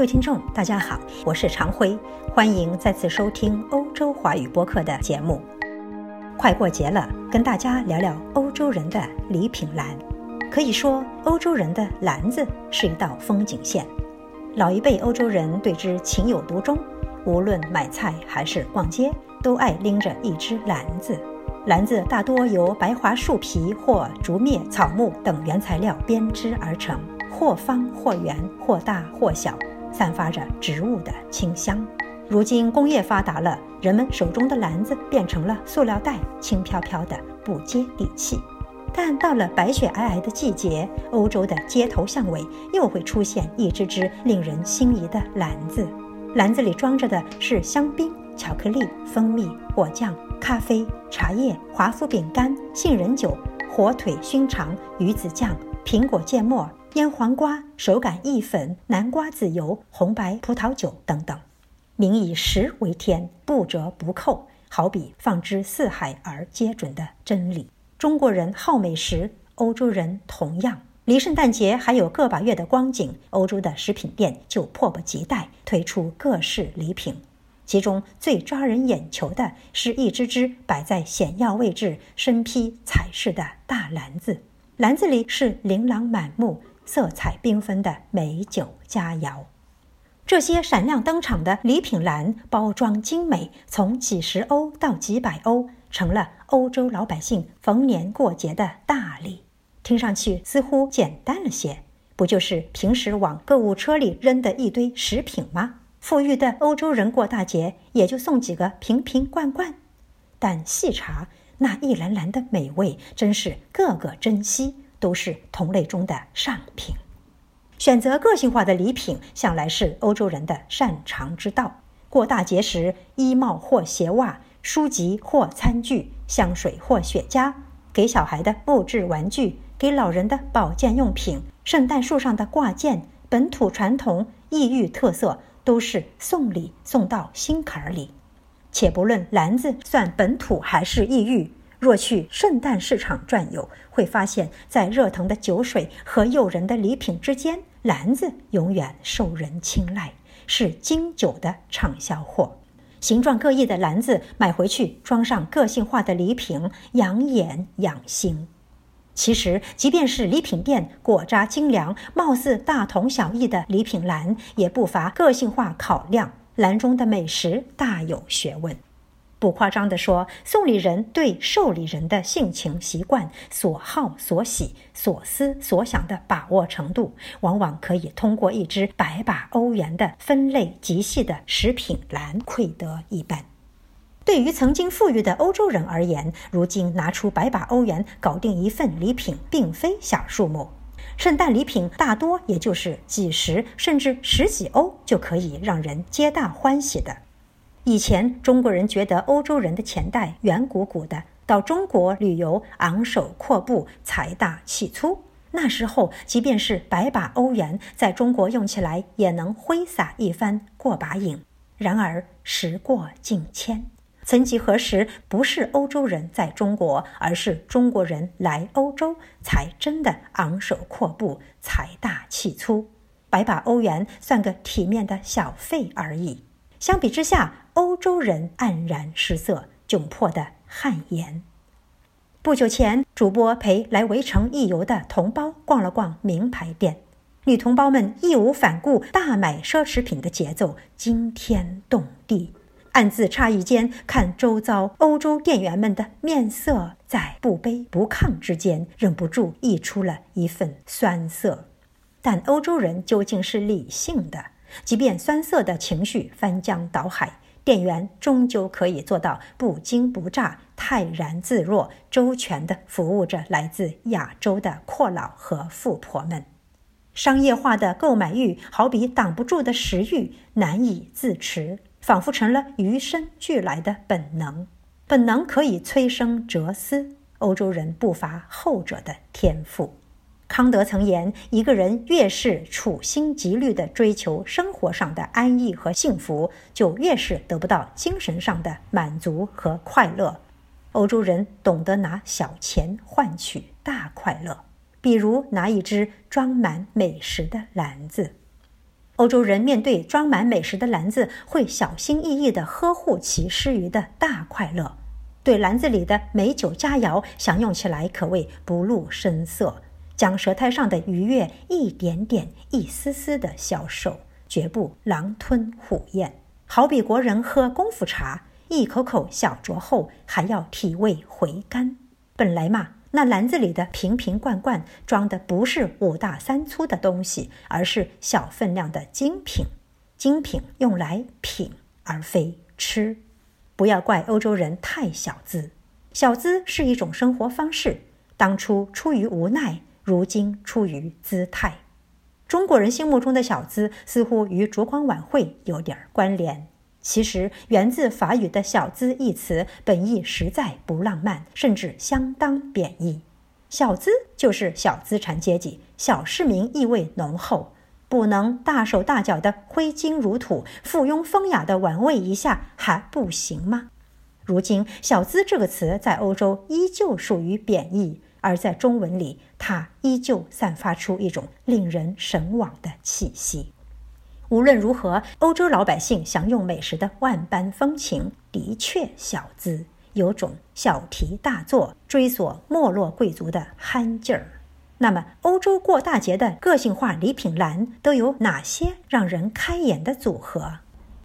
各位听众，大家好，我是常辉，欢迎再次收听欧洲华语播客的节目。快过节了，跟大家聊聊欧洲人的礼品篮。可以说，欧洲人的篮子是一道风景线。老一辈欧洲人对之情有独钟，无论买菜还是逛街，都爱拎着一只篮子。篮子大多由白桦树皮或竹篾、草木等原材料编织而成，或方或圆，或大或小。散发着植物的清香。如今工业发达了，人们手中的篮子变成了塑料袋，轻飘飘的，不接地气。但到了白雪皑皑的季节，欧洲的街头巷尾又会出现一只只令人心仪的篮子。篮子里装着的是香槟、巧克力、蜂蜜、果酱、咖啡、茶叶、华夫饼干、杏仁酒、火腿熏肠、鱼子酱、苹果芥末。腌黄瓜、手擀意粉、南瓜籽油、红白葡萄酒等等，民以食为天，不折不扣，好比放之四海而皆准的真理。中国人好美食，欧洲人同样。离圣诞节还有个把月的光景，欧洲的食品店就迫不及待推出各式礼品，其中最抓人眼球的是一只只摆在显要位置、身披彩饰的大篮子，篮子里是琳琅满目。色彩缤纷的美酒佳肴，这些闪亮登场的礼品篮，包装精美，从几十欧到几百欧，成了欧洲老百姓逢年过节的大礼。听上去似乎简单了些，不就是平时往购物车里扔的一堆食品吗？富裕的欧洲人过大节也就送几个瓶瓶罐罐，但细查那一篮篮的美味，真是个个珍惜。都是同类中的上品。选择个性化的礼品，向来是欧洲人的擅长之道。过大节时，衣帽或鞋袜，书籍或餐具，香水或雪茄，给小孩的布置玩具，给老人的保健用品，圣诞树上的挂件，本土传统、异域特色，都是送礼送到心坎儿里。且不论篮子算本土还是异域。若去圣诞市场转悠，会发现，在热腾的酒水和诱人的礼品之间，篮子永远受人青睐，是经久的畅销货。形状各异的篮子买回去，装上个性化的礼品，养眼养心。其实，即便是礼品店果渣精良、貌似大同小异的礼品篮，也不乏个性化考量，篮中的美食大有学问。不夸张地说，送礼人对受礼人的性情习惯、所好所喜、所思所想的把握程度，往往可以通过一只百把欧元的分类极细的食品栏窥得一斑。对于曾经富裕的欧洲人而言，如今拿出百把欧元搞定一份礼品，并非小数目。圣诞礼品大多也就是几十甚至十几欧就可以让人皆大欢喜的。以前中国人觉得欧洲人的钱袋圆鼓鼓的，到中国旅游昂首阔步、财大气粗。那时候，即便是百把欧元，在中国用起来也能挥洒一番过把瘾。然而时过境迁，曾几何时，不是欧洲人在中国，而是中国人来欧洲，才真的昂首阔步、财大气粗。百把欧元算个体面的小费而已。相比之下，欧洲人黯然失色，窘迫的汗颜。不久前，主播陪来围城一游的同胞逛了逛名牌店，女同胞们义无反顾大买奢侈品的节奏惊天动地。暗自诧异间，看周遭欧洲店员们的面色，在不卑不亢之间，忍不住溢出了一份酸涩。但欧洲人究竟是理性的。即便酸涩的情绪翻江倒海，店员终究可以做到不惊不乍、泰然自若、周全地服务着来自亚洲的阔老和富婆们。商业化的购买欲好比挡不住的食欲，难以自持，仿佛成了与生俱来的本能。本能可以催生哲思，欧洲人不乏后者的天赋。康德曾言：“一个人越是处心积虑地追求生活上的安逸和幸福，就越是得不到精神上的满足和快乐。”欧洲人懂得拿小钱换取大快乐，比如拿一只装满美食的篮子。欧洲人面对装满美食的篮子，会小心翼翼地呵护其施予的大快乐。对篮子里的美酒佳肴，享用起来可谓不露声色，将舌苔上的愉悦一点点、一丝丝的消受，绝不狼吞虎咽。好比国人喝功夫茶，一口口小酌后，还要体味回甘。本来嘛，那篮子里的瓶瓶罐罐装的不是五大三粗的东西，而是小分量的精品。精品用来品，而非吃。不要怪欧洲人太小资，小资是一种生活方式，当初出于无奈，如今出于姿态。中国人心目中的小资似乎与烛光晚会有点关联，其实源自法语的“小资”一词，本意实在不浪漫，甚至相当贬义。小资就是小资产阶级，小市民意味浓厚。不能大手大脚的挥金如土、附庸风雅的玩味一下还不行吗？如今“小资”这个词在欧洲依旧属于贬义，而在中文里，它依旧散发出一种令人神往的气息。无论如何，欧洲老百姓享用美食的万般风情的确小资，有种小题大做、追索没落贵族的憨劲儿。那么，欧洲过大节的个性化礼品篮都有哪些让人开眼的组合？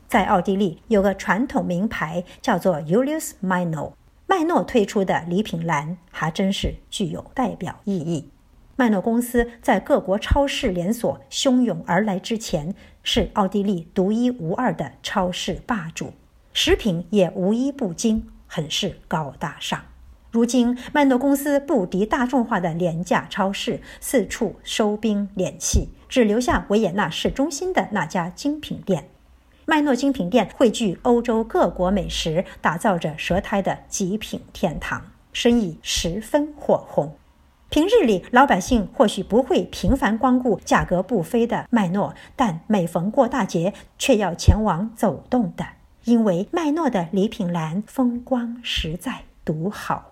在奥地利有个传统名牌叫做 Julius m i n o 麦诺推出的礼品篮还真是具有代表意义。麦诺公司在各国超市连锁汹涌而来之前，是奥地利独一无二的超市霸主，食品也无一不精，很是高大上。如今，麦诺公司不敌大众化的廉价超市，四处收兵敛气，只留下维也纳市中心的那家精品店。麦诺精品店汇聚欧洲各国美食，打造着舌苔的极品天堂，生意十分火红。平日里，老百姓或许不会频繁光顾价格不菲的麦诺，但每逢过大节，却要前往走动的，因为麦诺的礼品栏风光实在独好。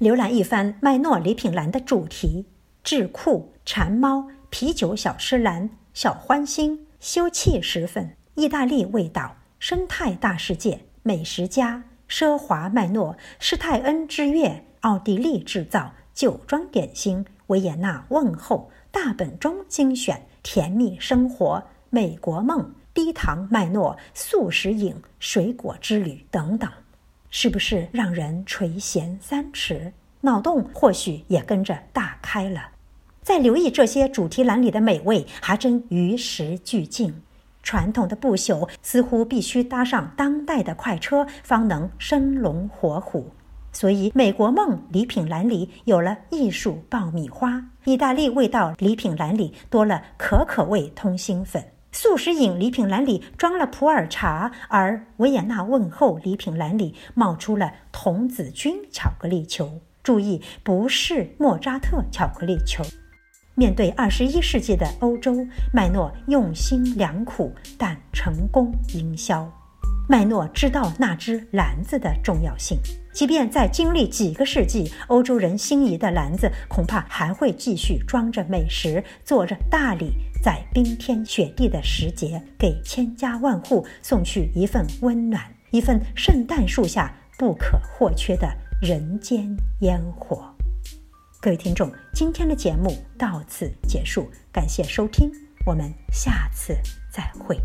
浏览一番麦诺礼品栏的主题：智库、馋猫、啤酒小吃栏、小欢心、休憩时分、意大利味道、生态大世界、美食家、奢华麦诺、施泰恩之月、奥地利制造、酒庄点心、维也纳问候、大本钟精选、甜蜜生活、美国梦、低糖麦诺、素食饮、水果之旅等等。是不是让人垂涎三尺，脑洞或许也跟着大开了？在留意这些主题栏里的美味，还真与时俱进。传统的不朽似乎必须搭上当代的快车，方能生龙活虎。所以，美国梦礼品栏里有了艺术爆米花，意大利味道礼品栏里多了可可味通心粉。素食饮礼品篮里装了普洱茶，而维也纳问候礼品篮里冒出了童子军巧克力球。注意，不是莫扎特巧克力球。面对二十一世纪的欧洲，麦诺用心良苦，但成功营销。麦诺知道那只篮子的重要性，即便在经历几个世纪，欧洲人心仪的篮子恐怕还会继续装着美食，做着大礼，在冰天雪地的时节，给千家万户送去一份温暖，一份圣诞树下不可或缺的人间烟火。各位听众，今天的节目到此结束，感谢收听，我们下次再会。